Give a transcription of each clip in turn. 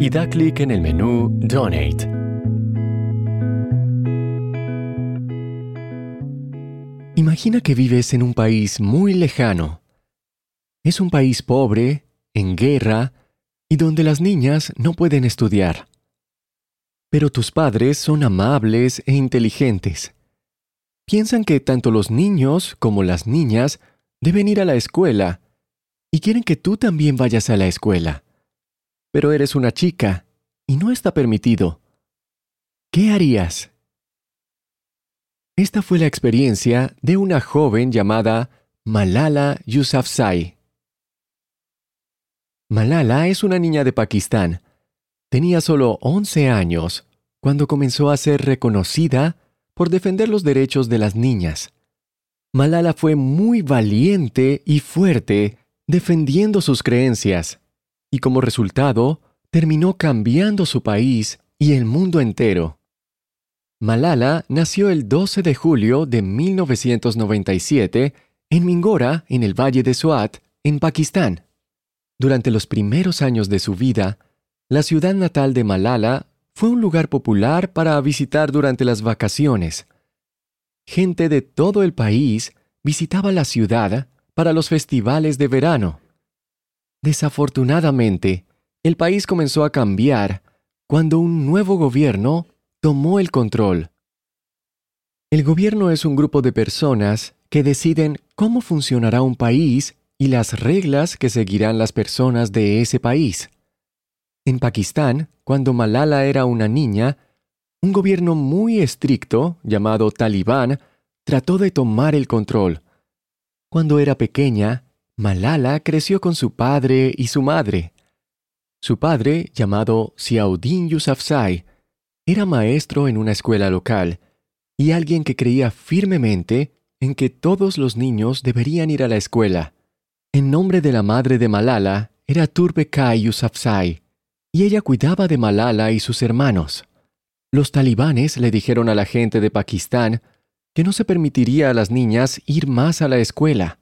y da clic en el menú Donate. Imagina que vives en un país muy lejano. Es un país pobre, en guerra, y donde las niñas no pueden estudiar. Pero tus padres son amables e inteligentes. Piensan que tanto los niños como las niñas deben ir a la escuela y quieren que tú también vayas a la escuela pero eres una chica y no está permitido. ¿Qué harías? Esta fue la experiencia de una joven llamada Malala Yousafzai. Malala es una niña de Pakistán. Tenía solo 11 años cuando comenzó a ser reconocida por defender los derechos de las niñas. Malala fue muy valiente y fuerte defendiendo sus creencias y como resultado terminó cambiando su país y el mundo entero. Malala nació el 12 de julio de 1997 en Mingora, en el Valle de Swat, en Pakistán. Durante los primeros años de su vida, la ciudad natal de Malala fue un lugar popular para visitar durante las vacaciones. Gente de todo el país visitaba la ciudad para los festivales de verano. Desafortunadamente, el país comenzó a cambiar cuando un nuevo gobierno tomó el control. El gobierno es un grupo de personas que deciden cómo funcionará un país y las reglas que seguirán las personas de ese país. En Pakistán, cuando Malala era una niña, un gobierno muy estricto, llamado Talibán, trató de tomar el control. Cuando era pequeña, Malala creció con su padre y su madre. Su padre, llamado Xiaudin Yousafzai, era maestro en una escuela local y alguien que creía firmemente en que todos los niños deberían ir a la escuela. En nombre de la madre de Malala era Turbe Kai Yousafzai, y ella cuidaba de Malala y sus hermanos. Los talibanes le dijeron a la gente de Pakistán que no se permitiría a las niñas ir más a la escuela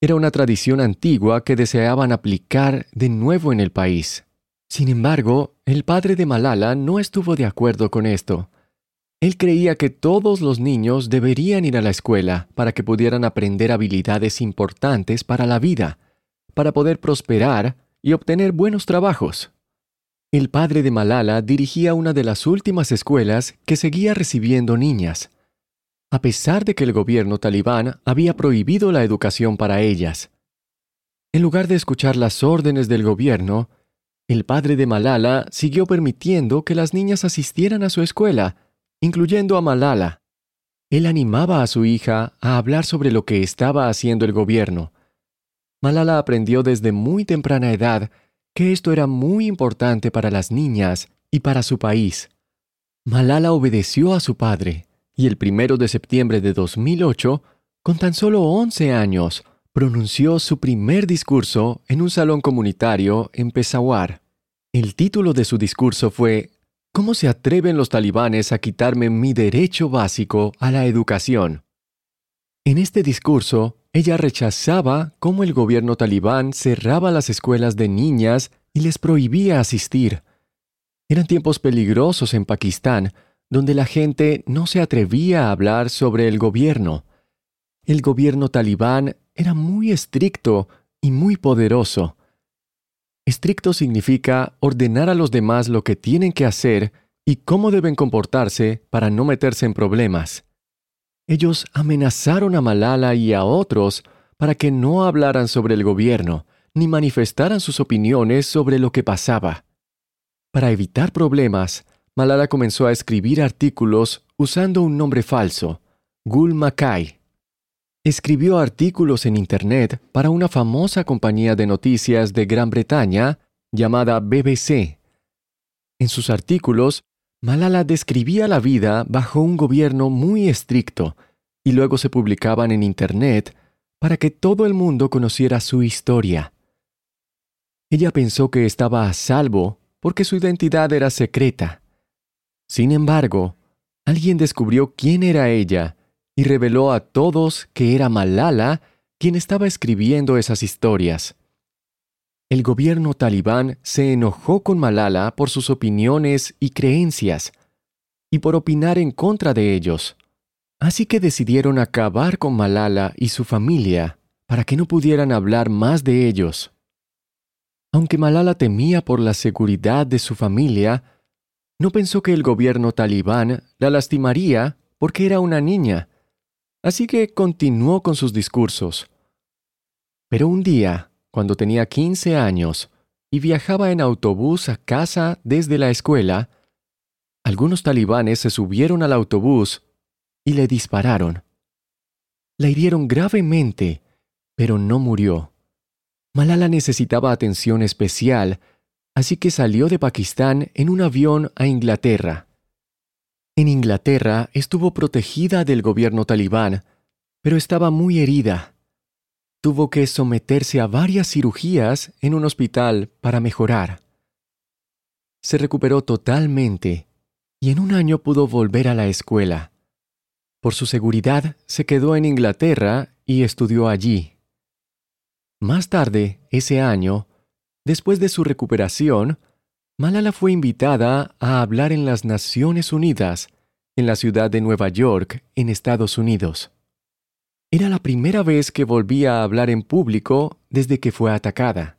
era una tradición antigua que deseaban aplicar de nuevo en el país. Sin embargo, el padre de Malala no estuvo de acuerdo con esto. Él creía que todos los niños deberían ir a la escuela para que pudieran aprender habilidades importantes para la vida, para poder prosperar y obtener buenos trabajos. El padre de Malala dirigía una de las últimas escuelas que seguía recibiendo niñas, a pesar de que el gobierno talibán había prohibido la educación para ellas. En lugar de escuchar las órdenes del gobierno, el padre de Malala siguió permitiendo que las niñas asistieran a su escuela, incluyendo a Malala. Él animaba a su hija a hablar sobre lo que estaba haciendo el gobierno. Malala aprendió desde muy temprana edad que esto era muy importante para las niñas y para su país. Malala obedeció a su padre y el primero de septiembre de 2008, con tan solo 11 años, pronunció su primer discurso en un salón comunitario en Peshawar. El título de su discurso fue ¿Cómo se atreven los talibanes a quitarme mi derecho básico a la educación? En este discurso, ella rechazaba cómo el gobierno talibán cerraba las escuelas de niñas y les prohibía asistir. Eran tiempos peligrosos en Pakistán, donde la gente no se atrevía a hablar sobre el gobierno. El gobierno talibán era muy estricto y muy poderoso. Estricto significa ordenar a los demás lo que tienen que hacer y cómo deben comportarse para no meterse en problemas. Ellos amenazaron a Malala y a otros para que no hablaran sobre el gobierno ni manifestaran sus opiniones sobre lo que pasaba. Para evitar problemas, Malala comenzó a escribir artículos usando un nombre falso, Gul Makai. Escribió artículos en Internet para una famosa compañía de noticias de Gran Bretaña llamada BBC. En sus artículos, Malala describía la vida bajo un gobierno muy estricto y luego se publicaban en Internet para que todo el mundo conociera su historia. Ella pensó que estaba a salvo porque su identidad era secreta. Sin embargo, alguien descubrió quién era ella y reveló a todos que era Malala quien estaba escribiendo esas historias. El gobierno talibán se enojó con Malala por sus opiniones y creencias, y por opinar en contra de ellos. Así que decidieron acabar con Malala y su familia para que no pudieran hablar más de ellos. Aunque Malala temía por la seguridad de su familia, no pensó que el gobierno talibán la lastimaría porque era una niña, así que continuó con sus discursos. Pero un día, cuando tenía 15 años y viajaba en autobús a casa desde la escuela, algunos talibanes se subieron al autobús y le dispararon. La hirieron gravemente, pero no murió. Malala necesitaba atención especial, así que salió de Pakistán en un avión a Inglaterra. En Inglaterra estuvo protegida del gobierno talibán, pero estaba muy herida tuvo que someterse a varias cirugías en un hospital para mejorar. Se recuperó totalmente y en un año pudo volver a la escuela. Por su seguridad, se quedó en Inglaterra y estudió allí. Más tarde, ese año, después de su recuperación, Malala fue invitada a hablar en las Naciones Unidas, en la ciudad de Nueva York, en Estados Unidos. Era la primera vez que volvía a hablar en público desde que fue atacada.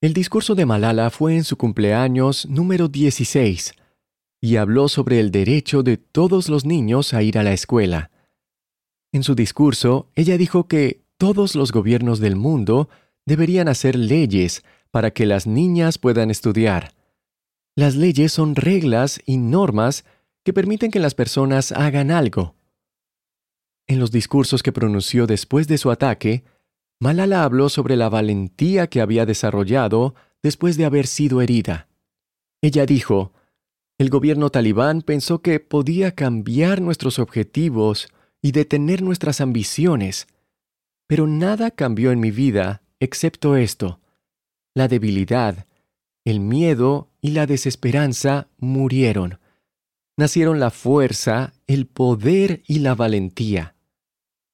El discurso de Malala fue en su cumpleaños número 16 y habló sobre el derecho de todos los niños a ir a la escuela. En su discurso, ella dijo que todos los gobiernos del mundo deberían hacer leyes para que las niñas puedan estudiar. Las leyes son reglas y normas que permiten que las personas hagan algo. En los discursos que pronunció después de su ataque, Malala habló sobre la valentía que había desarrollado después de haber sido herida. Ella dijo, el gobierno talibán pensó que podía cambiar nuestros objetivos y detener nuestras ambiciones, pero nada cambió en mi vida excepto esto. La debilidad, el miedo y la desesperanza murieron. Nacieron la fuerza, el poder y la valentía.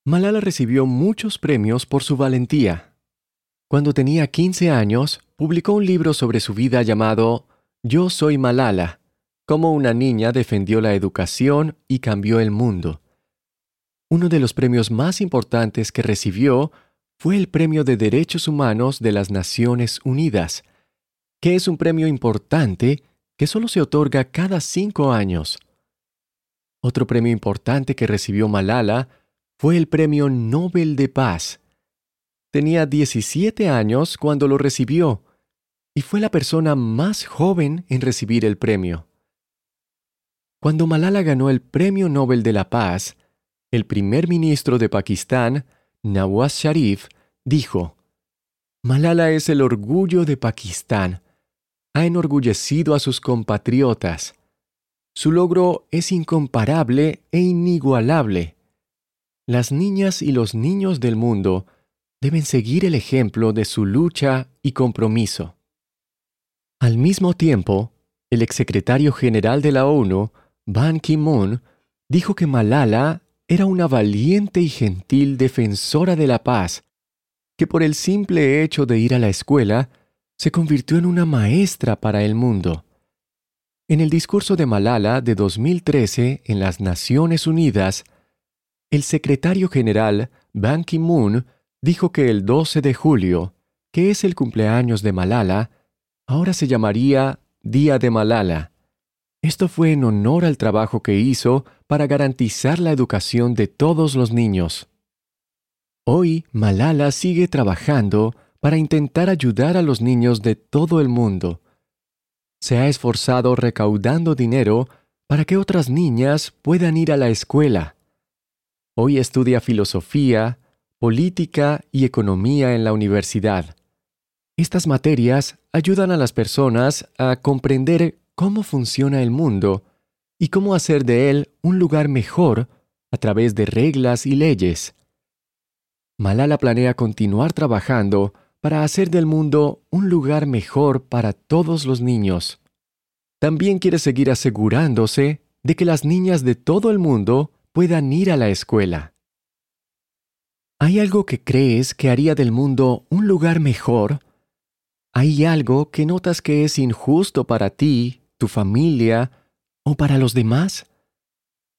Malala recibió muchos premios por su valentía. Cuando tenía 15 años, publicó un libro sobre su vida llamado Yo soy Malala, cómo una niña defendió la educación y cambió el mundo. Uno de los premios más importantes que recibió fue el Premio de Derechos Humanos de las Naciones Unidas, que es un premio importante que solo se otorga cada cinco años. Otro premio importante que recibió Malala fue el Premio Nobel de Paz. Tenía 17 años cuando lo recibió y fue la persona más joven en recibir el premio. Cuando Malala ganó el Premio Nobel de la Paz, el primer ministro de Pakistán, Nawaz Sharif, dijo, Malala es el orgullo de Pakistán. Ha enorgullecido a sus compatriotas. Su logro es incomparable e inigualable las niñas y los niños del mundo deben seguir el ejemplo de su lucha y compromiso. Al mismo tiempo, el exsecretario general de la ONU, Ban Ki-moon, dijo que Malala era una valiente y gentil defensora de la paz, que por el simple hecho de ir a la escuela se convirtió en una maestra para el mundo. En el discurso de Malala de 2013 en las Naciones Unidas, el secretario general Ban Ki-moon dijo que el 12 de julio, que es el cumpleaños de Malala, ahora se llamaría Día de Malala. Esto fue en honor al trabajo que hizo para garantizar la educación de todos los niños. Hoy Malala sigue trabajando para intentar ayudar a los niños de todo el mundo. Se ha esforzado recaudando dinero para que otras niñas puedan ir a la escuela. Hoy estudia filosofía, política y economía en la universidad. Estas materias ayudan a las personas a comprender cómo funciona el mundo y cómo hacer de él un lugar mejor a través de reglas y leyes. Malala planea continuar trabajando para hacer del mundo un lugar mejor para todos los niños. También quiere seguir asegurándose de que las niñas de todo el mundo puedan ir a la escuela. ¿Hay algo que crees que haría del mundo un lugar mejor? ¿Hay algo que notas que es injusto para ti, tu familia o para los demás?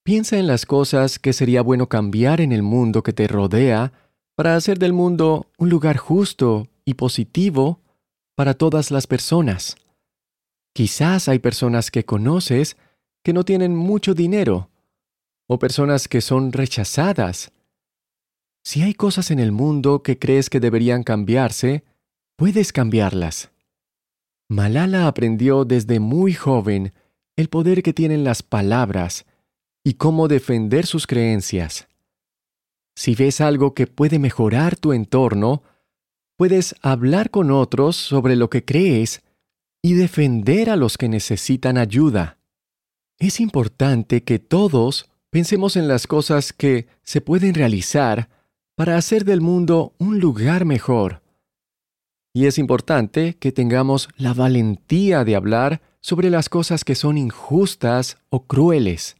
Piensa en las cosas que sería bueno cambiar en el mundo que te rodea para hacer del mundo un lugar justo y positivo para todas las personas. Quizás hay personas que conoces que no tienen mucho dinero, o personas que son rechazadas. Si hay cosas en el mundo que crees que deberían cambiarse, puedes cambiarlas. Malala aprendió desde muy joven el poder que tienen las palabras y cómo defender sus creencias. Si ves algo que puede mejorar tu entorno, puedes hablar con otros sobre lo que crees y defender a los que necesitan ayuda. Es importante que todos pensemos en las cosas que se pueden realizar para hacer del mundo un lugar mejor. Y es importante que tengamos la valentía de hablar sobre las cosas que son injustas o crueles.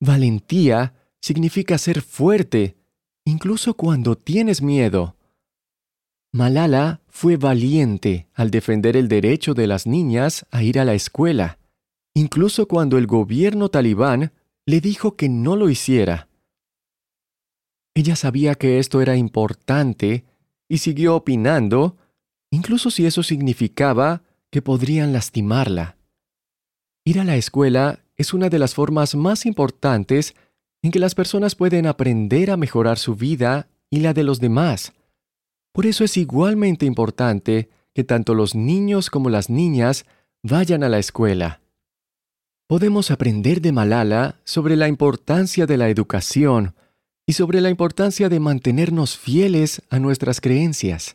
Valentía significa ser fuerte, incluso cuando tienes miedo. Malala fue valiente al defender el derecho de las niñas a ir a la escuela, incluso cuando el gobierno talibán le dijo que no lo hiciera. Ella sabía que esto era importante y siguió opinando, incluso si eso significaba que podrían lastimarla. Ir a la escuela es una de las formas más importantes en que las personas pueden aprender a mejorar su vida y la de los demás. Por eso es igualmente importante que tanto los niños como las niñas vayan a la escuela. Podemos aprender de Malala sobre la importancia de la educación y sobre la importancia de mantenernos fieles a nuestras creencias.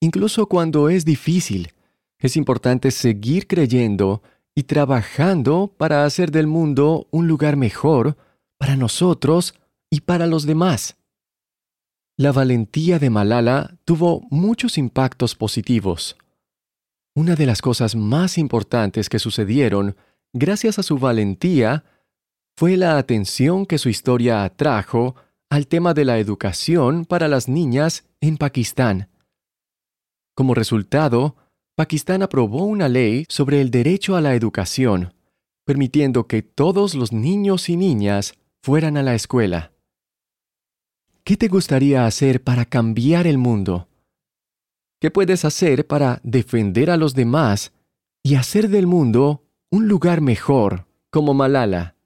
Incluso cuando es difícil, es importante seguir creyendo y trabajando para hacer del mundo un lugar mejor para nosotros y para los demás. La valentía de Malala tuvo muchos impactos positivos. Una de las cosas más importantes que sucedieron gracias a su valentía fue la atención que su historia atrajo al tema de la educación para las niñas en Pakistán. Como resultado, Pakistán aprobó una ley sobre el derecho a la educación, permitiendo que todos los niños y niñas fueran a la escuela. ¿Qué te gustaría hacer para cambiar el mundo? ¿Qué puedes hacer para defender a los demás y hacer del mundo un lugar mejor como Malala?